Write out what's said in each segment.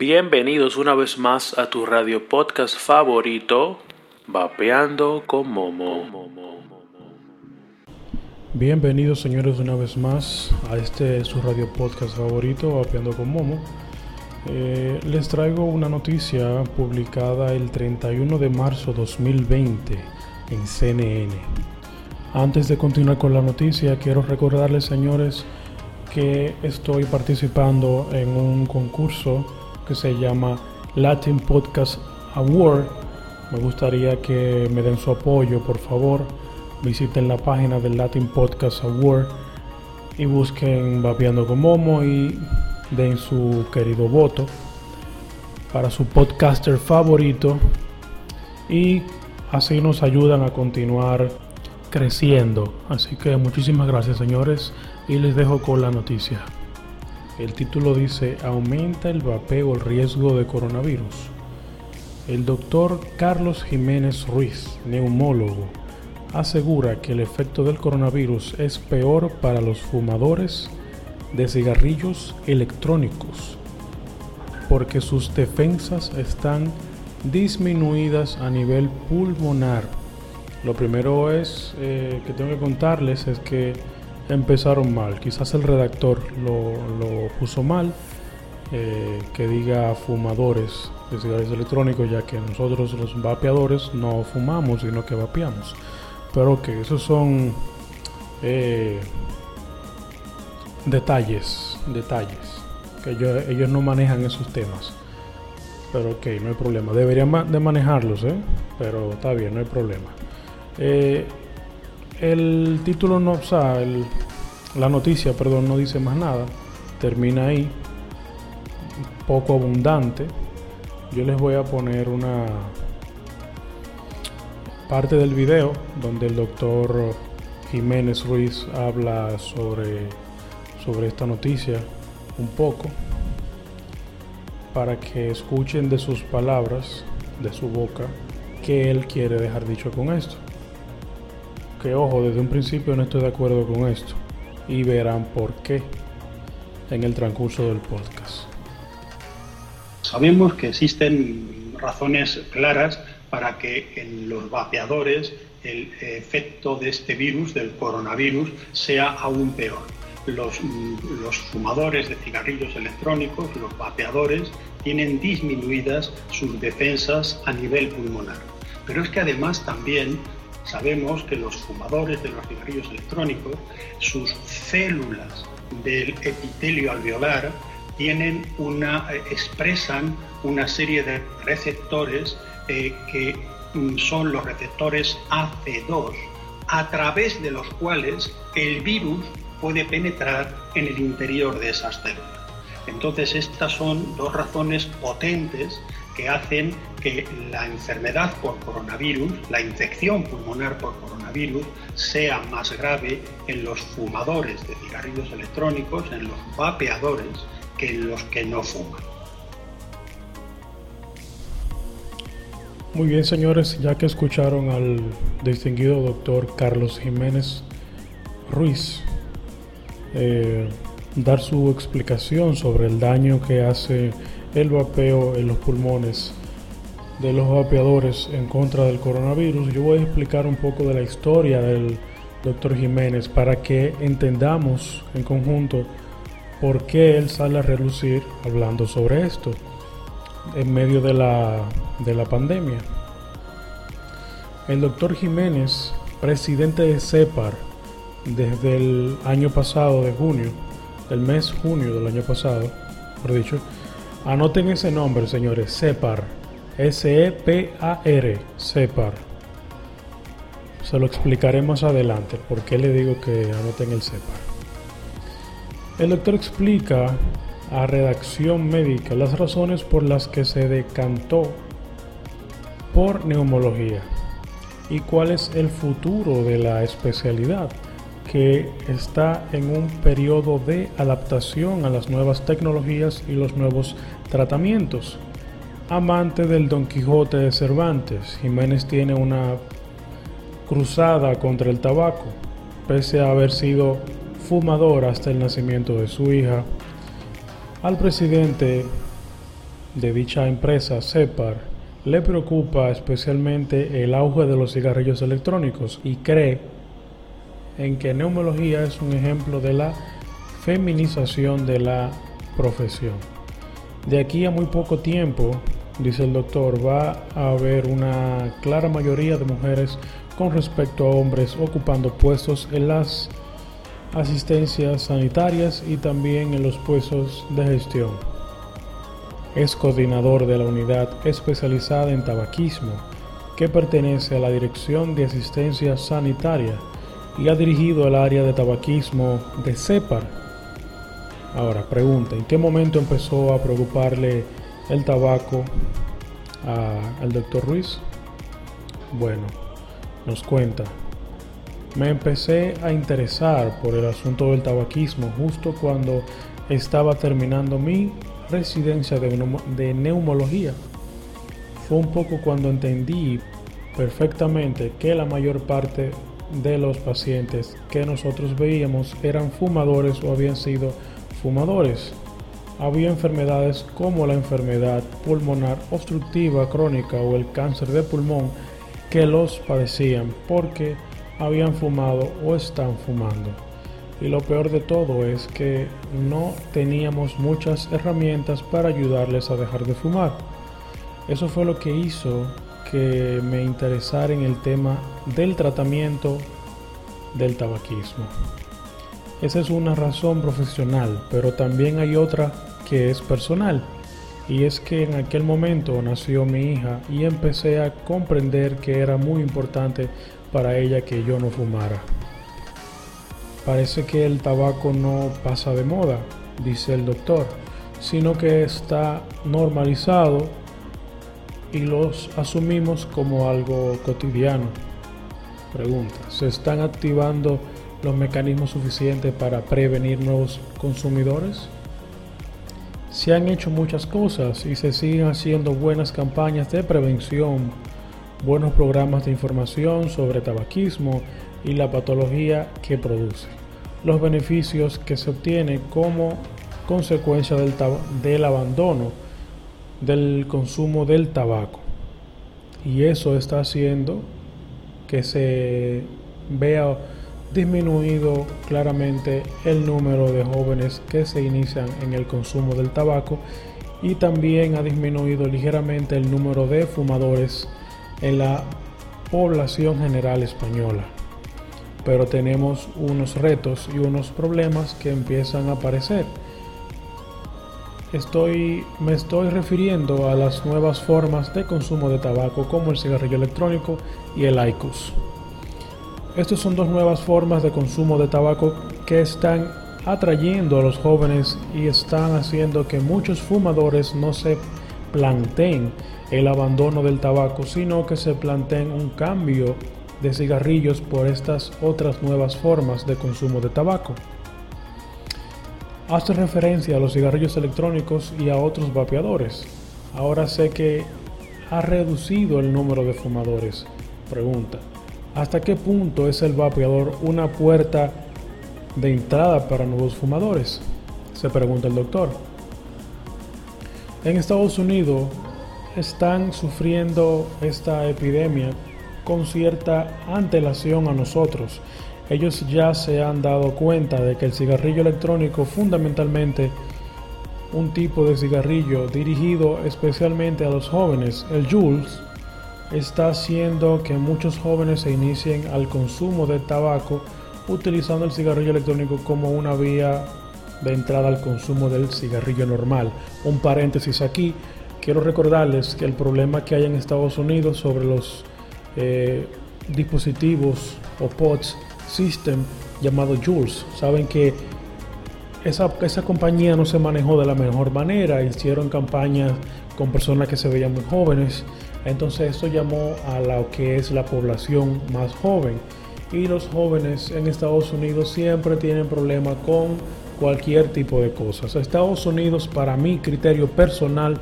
Bienvenidos una vez más a tu radio podcast favorito, Vapeando con Momo. Bienvenidos señores una vez más a este su radio podcast favorito, Vapeando con Momo. Eh, les traigo una noticia publicada el 31 de marzo 2020 en CNN. Antes de continuar con la noticia, quiero recordarles señores que estoy participando en un concurso que se llama Latin Podcast Award. Me gustaría que me den su apoyo, por favor. Visiten la página del Latin Podcast Award y busquen Vapeando con Momo y den su querido voto para su podcaster favorito y así nos ayudan a continuar creciendo. Así que muchísimas gracias señores y les dejo con la noticia. El título dice, aumenta el vapeo el riesgo de coronavirus. El doctor Carlos Jiménez Ruiz, neumólogo, asegura que el efecto del coronavirus es peor para los fumadores de cigarrillos electrónicos porque sus defensas están disminuidas a nivel pulmonar. Lo primero es eh, que tengo que contarles es que empezaron mal. Quizás el redactor lo, puso mal, eh, que diga fumadores de cigarrillos electrónicos, ya que nosotros los vapeadores no fumamos, sino que vapeamos. Pero que esos son eh, detalles, detalles, que ellos, no manejan esos temas. Pero ok, no hay problema. Deberían de manejarlos, ¿eh? Pero está bien, no hay problema. El título no, o sea, la noticia, perdón, no dice más nada. Termina ahí. Poco abundante. Yo les voy a poner una parte del video donde el doctor Jiménez Ruiz habla sobre, sobre esta noticia un poco para que escuchen de sus palabras, de su boca, qué él quiere dejar dicho con esto que ojo, desde un principio no estoy de acuerdo con esto y verán por qué en el transcurso del podcast. Sabemos que existen razones claras para que en los vapeadores el efecto de este virus, del coronavirus, sea aún peor. Los, los, fumadores de cigarrillos electrónicos, los vapeadores, tienen disminuidas sus defensas a nivel pulmonar. Pero es que además también Sabemos que los fumadores de los cigarrillos electrónicos, sus células del epitelio alveolar tienen una, eh, expresan una serie de receptores eh, que mm, son los receptores AC2, a través de los cuales el virus puede penetrar en el interior de esas células. Entonces, estas son dos razones potentes que hacen que la enfermedad por coronavirus, la infección pulmonar por coronavirus, sea más grave en los fumadores de cigarrillos electrónicos, en los vapeadores, que en los que no fuman. Muy bien, señores, ya que escucharon al distinguido doctor Carlos Jiménez Ruiz eh, dar su explicación sobre el daño que hace el vapeo en los pulmones de los vapeadores en contra del coronavirus. Yo voy a explicar un poco de la historia del doctor Jiménez para que entendamos en conjunto por qué él sale a relucir hablando sobre esto en medio de la, de la pandemia. El doctor Jiménez, presidente de CEPAR desde el año pasado de junio, el mes junio del año pasado, por dicho, Anoten ese nombre, señores. CEPAR. S-E-P-A-R. CEPAR. Se lo explicaré más adelante. ¿Por qué le digo que anoten el CEPAR? El doctor explica a redacción médica las razones por las que se decantó por neumología y cuál es el futuro de la especialidad que está en un periodo de adaptación a las nuevas tecnologías y los nuevos tratamientos. Amante del Don Quijote de Cervantes, Jiménez tiene una cruzada contra el tabaco, pese a haber sido fumador hasta el nacimiento de su hija. Al presidente de dicha empresa, CEPAR, le preocupa especialmente el auge de los cigarrillos electrónicos y cree en que neumología es un ejemplo de la feminización de la profesión. De aquí a muy poco tiempo, dice el doctor, va a haber una clara mayoría de mujeres con respecto a hombres ocupando puestos en las asistencias sanitarias y también en los puestos de gestión. Es coordinador de la unidad especializada en tabaquismo que pertenece a la Dirección de Asistencia Sanitaria y ha dirigido el área de tabaquismo de CEPAR. Ahora, pregunta, ¿en qué momento empezó a preocuparle el tabaco al doctor Ruiz? Bueno, nos cuenta. Me empecé a interesar por el asunto del tabaquismo justo cuando estaba terminando mi residencia de, neumología. Fue un poco cuando entendí perfectamente que la mayor parte de los pacientes que nosotros veíamos eran fumadores o habían sido fumadores. Había enfermedades como la enfermedad pulmonar obstructiva crónica o el cáncer de pulmón que los padecían porque habían fumado o están fumando. Y lo peor de todo es que no teníamos muchas herramientas para ayudarles a dejar de fumar. Eso fue lo que hizo que me interesara en el tema del tratamiento del tabaquismo. Esa es una razón profesional, pero también hay otra que es personal. Y es que en aquel momento nació mi hija y empecé a comprender que era muy importante para ella que yo no fumara. Parece que el tabaco no pasa de moda, dice el doctor, sino que está normalizado y los asumimos como algo cotidiano. Pregunta, ¿se están activando los mecanismos suficientes para prevenir nuevos consumidores? Se han hecho muchas cosas y se siguen haciendo buenas campañas de prevención, buenos programas de información sobre tabaquismo y la patología que produce, los beneficios que se obtienen como consecuencia del, del abandono del consumo del tabaco. Y eso está haciendo que se vea disminuido claramente el número de jóvenes que se inician en el consumo del tabaco y también ha disminuido ligeramente el número de fumadores en la población general española. Pero tenemos unos retos y unos problemas que empiezan a aparecer. Estoy, me estoy refiriendo a las nuevas formas de consumo de tabaco como el cigarrillo electrónico y el IQOS. Estas son dos nuevas formas de consumo de tabaco que están atrayendo a los jóvenes y están haciendo que muchos fumadores no se planteen el abandono del tabaco, sino que se planteen un cambio de cigarrillos por estas otras nuevas formas de consumo de tabaco. Hace referencia a los cigarrillos electrónicos y a otros vapeadores. Ahora sé que ha reducido el número de fumadores. Pregunta. ¿Hasta qué punto es el vapeador una puerta de entrada para nuevos fumadores? Se pregunta el doctor. En Estados Unidos están sufriendo esta epidemia con cierta antelación a nosotros. Ellos ya se han dado cuenta de que el cigarrillo electrónico fundamentalmente un tipo de cigarrillo dirigido especialmente a los jóvenes, el Jules, está haciendo que muchos jóvenes se inicien al consumo de tabaco utilizando el cigarrillo electrónico como una vía de entrada al consumo del cigarrillo normal. Un paréntesis aquí, quiero recordarles que el problema que hay en Estados Unidos sobre los eh, dispositivos o POTS System llamado Jules, saben que esa, esa compañía no se manejó de la mejor manera, hicieron campañas con personas que se veían muy jóvenes entonces esto llamó a lo que es la población más joven. Y los jóvenes en Estados Unidos siempre tienen problemas con cualquier tipo de cosas. Estados Unidos, para mi criterio personal,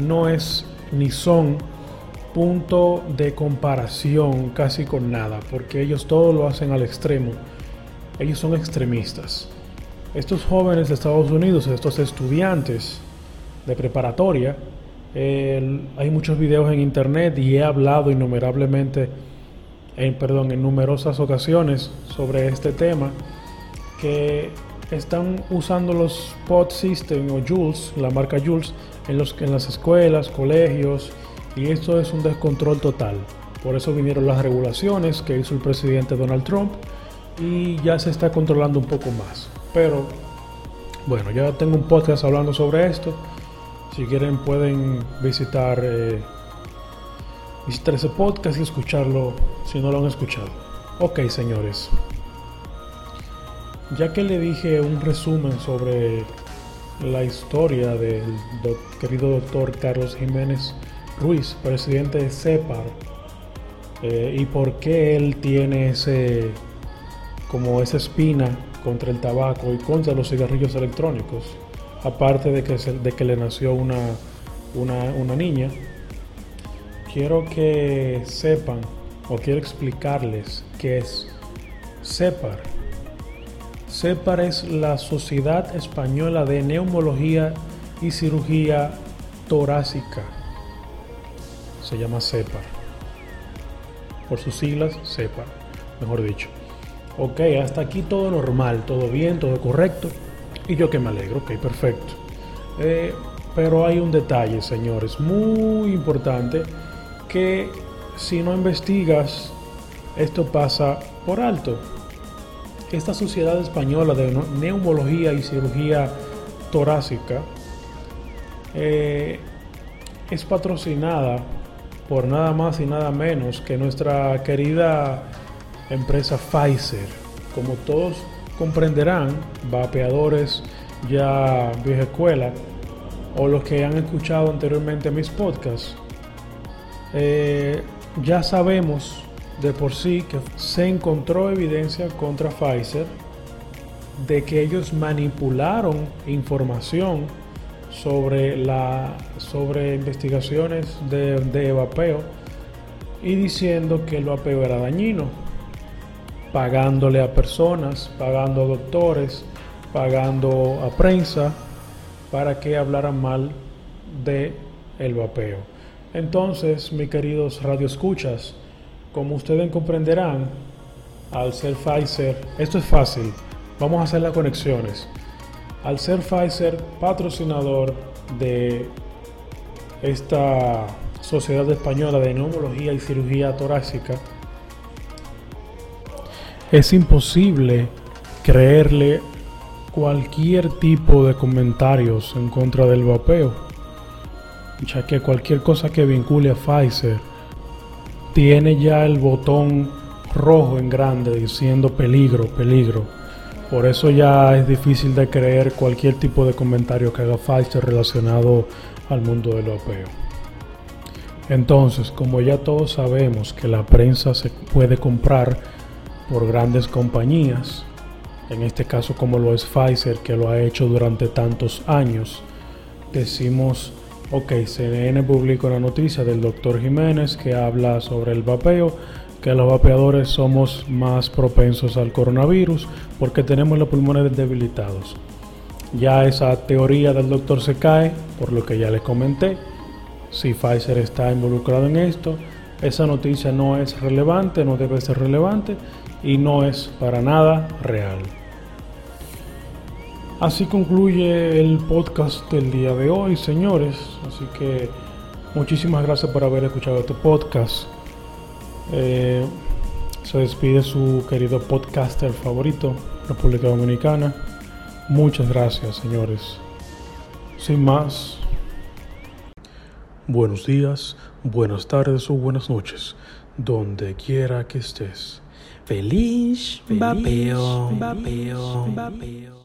no es ni son punto de comparación casi con nada, porque ellos todo lo hacen al extremo. Ellos son extremistas. Estos jóvenes de Estados Unidos, estos estudiantes de preparatoria, hay muchos videos en internet y he hablado innumerablemente, en, perdón, en numerosas ocasiones sobre este tema que están usando los pod system o Jules, la marca Jules, en, los, en las escuelas, colegios, y esto es un descontrol total. Por eso vinieron las regulaciones que hizo el presidente Donald Trump y ya se está controlando un poco más. Pero bueno, ya tengo un podcast hablando sobre esto. Si quieren pueden visitar, eh, visitar ese podcast y escucharlo si no lo han escuchado. Ok, señores. Ya que le dije un resumen sobre la historia del querido doctor Carlos Jiménez Ruiz, presidente de CEPAR, eh, y por qué él tiene ese como esa espina contra el tabaco y contra los cigarrillos electrónicos, aparte de que, de que le nació una, una, una niña, quiero que sepan o quiero explicarles qué es CEPAR. CEPAR es la Sociedad Española de Neumología y Cirugía Torácica. Se llama CEPAR. Por sus siglas, CEPAR, mejor dicho. Ok, hasta aquí todo normal, todo bien, todo correcto. Y yo que me alegro, ok, perfecto. Eh, pero hay un detalle, señores, muy importante, que si no investigas, esto pasa por alto esta Sociedad Española de Neumología y Cirugía Torácica eh, es patrocinada por nada más y nada menos que nuestra querida empresa Pfizer. Como todos comprenderán, vapeadores ya vieja escuela o los que han escuchado anteriormente mis podcasts, eh, ya sabemos de por sí que se encontró evidencia contra Pfizer de que ellos manipularon información sobre, la, sobre investigaciones de, de vapeo y diciendo que el vapeo era dañino, pagándole a personas, pagando a doctores, pagando a prensa para que hablaran mal de el vapeo. Entonces, mis queridos radioescuchas, como ustedes comprenderán, al ser Pfizer, esto es fácil, vamos a hacer las conexiones. Al ser Pfizer patrocinador de esta Sociedad Española de Neumología y Cirugía Torácica, es imposible creerle cualquier tipo de comentarios en contra del vapeo, ya que cualquier cosa que vincule a Pfizer tiene ya el botón rojo en grande diciendo peligro, peligro. Por eso ya es difícil de creer cualquier tipo de comentario que haga Pfizer relacionado al mundo del vapeo. Entonces, como ya todos sabemos que la prensa se puede comprar por grandes compañías, en este caso como lo es Pfizer, que lo ha hecho durante tantos años, decimos Ok, CNN publicó una noticia del doctor Jiménez que habla sobre el vapeo, que los vapeadores somos más propensos al coronavirus porque tenemos los pulmones debilitados. Ya esa teoría del doctor se cae, por lo que ya les comenté. Si Pfizer está involucrado en esto, esa noticia no es relevante, no debe ser relevante y no es para nada real. Así concluye el podcast del día de hoy, señores. Así que muchísimas gracias por haber escuchado este podcast. Eh, se despide su querido podcaster favorito, República Dominicana. Muchas gracias, señores. Sin más, buenos días, buenas tardes o buenas noches, donde quiera que estés. Feliz, vapeo, vapeo, vapeo.